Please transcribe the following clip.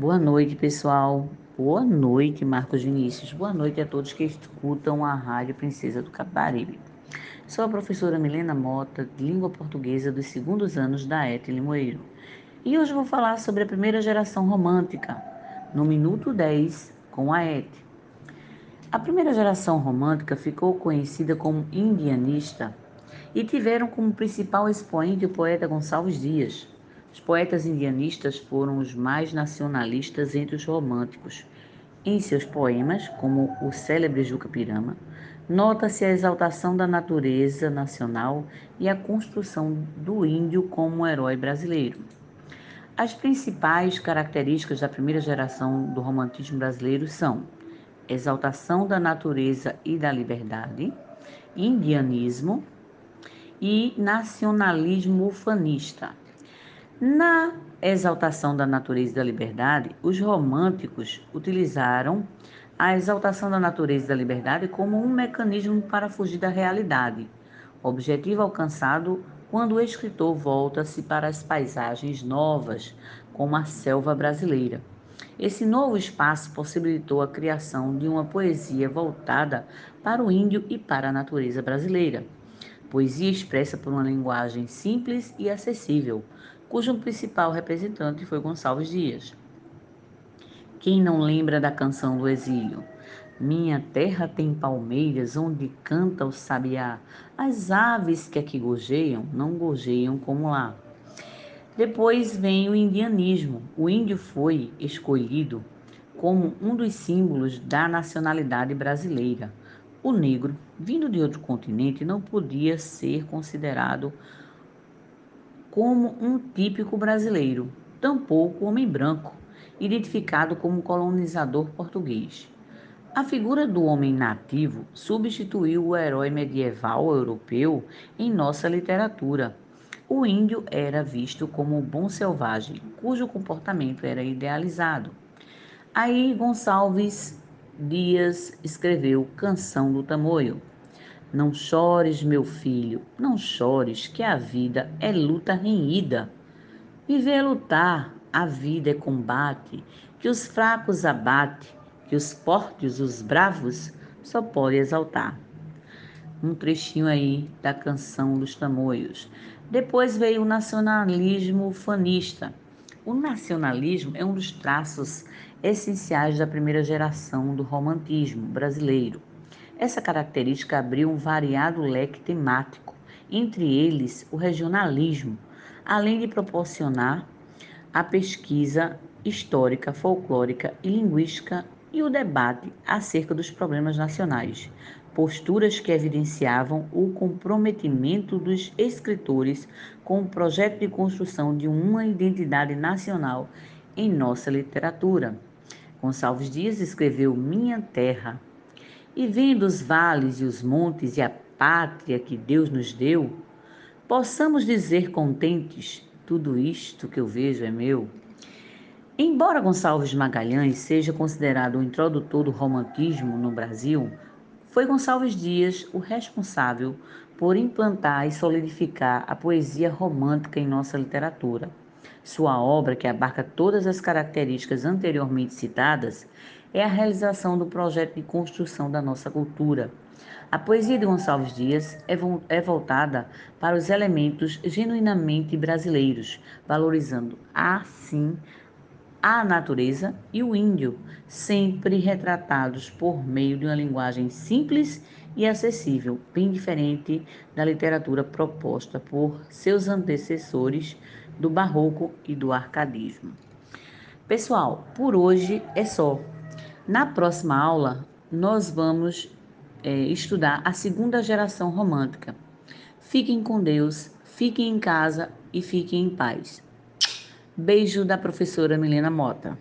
Boa noite, pessoal. Boa noite, Marcos Vinícius. Boa noite a todos que escutam a Rádio Princesa do Capibaribe. Sou a professora Milena Mota, de Língua Portuguesa dos segundos anos da ET Limoeiro. E hoje vou falar sobre a primeira geração romântica, no minuto 10, com a ET. A primeira geração romântica ficou conhecida como indianista e tiveram como principal expoente o poeta Gonçalves Dias. Os poetas indianistas foram os mais nacionalistas entre os românticos. Em seus poemas, como o célebre Juca Pirama, nota-se a exaltação da natureza nacional e a construção do índio como um herói brasileiro. As principais características da primeira geração do romantismo brasileiro são exaltação da natureza e da liberdade, indianismo e nacionalismo ufanista. Na exaltação da natureza e da liberdade, os românticos utilizaram a exaltação da natureza e da liberdade como um mecanismo para fugir da realidade, objetivo alcançado quando o escritor volta-se para as paisagens novas, como a selva brasileira. Esse novo espaço possibilitou a criação de uma poesia voltada para o índio e para a natureza brasileira. Poesia expressa por uma linguagem simples e acessível, cujo principal representante foi Gonçalves Dias. Quem não lembra da canção do exílio? Minha terra tem palmeiras onde canta o sabiá. As aves que aqui gojeiam não gojeiam como lá. Depois vem o indianismo. O índio foi escolhido como um dos símbolos da nacionalidade brasileira. O negro, vindo de outro continente, não podia ser considerado como um típico brasileiro, tampouco homem branco, identificado como colonizador português. A figura do homem nativo substituiu o herói medieval europeu em nossa literatura o índio era visto como bom selvagem, cujo comportamento era idealizado. Aí Gonçalves Dias escreveu Canção do Tamoio. Não chores, meu filho, não chores, que a vida é luta renhida. Viver é lutar, a vida é combate, que os fracos abate, que os fortes, os bravos, só pode exaltar. Um trechinho aí da canção dos tamoios. Depois veio o nacionalismo fanista. O nacionalismo é um dos traços essenciais da primeira geração do romantismo brasileiro. Essa característica abriu um variado leque temático, entre eles o regionalismo, além de proporcionar a pesquisa histórica, folclórica e linguística e o debate acerca dos problemas nacionais, posturas que evidenciavam o comprometimento dos escritores com o projeto de construção de uma identidade nacional em nossa literatura. Gonçalves Dias escreveu Minha Terra. E vendo os vales e os montes e a pátria que Deus nos deu, possamos dizer contentes: tudo isto que eu vejo é meu. Embora Gonçalves Magalhães seja considerado o introdutor do romantismo no Brasil, foi Gonçalves Dias o responsável por implantar e solidificar a poesia romântica em nossa literatura. Sua obra, que abarca todas as características anteriormente citadas, é a realização do projeto de construção da nossa cultura. A poesia de Gonçalves Dias é, é voltada para os elementos genuinamente brasileiros, valorizando assim a natureza e o índio, sempre retratados por meio de uma linguagem simples e acessível, bem diferente da literatura proposta por seus antecessores do barroco e do arcadismo. Pessoal, por hoje é só. Na próxima aula, nós vamos é, estudar a segunda geração romântica. Fiquem com Deus, fiquem em casa e fiquem em paz. Beijo da professora Milena Mota.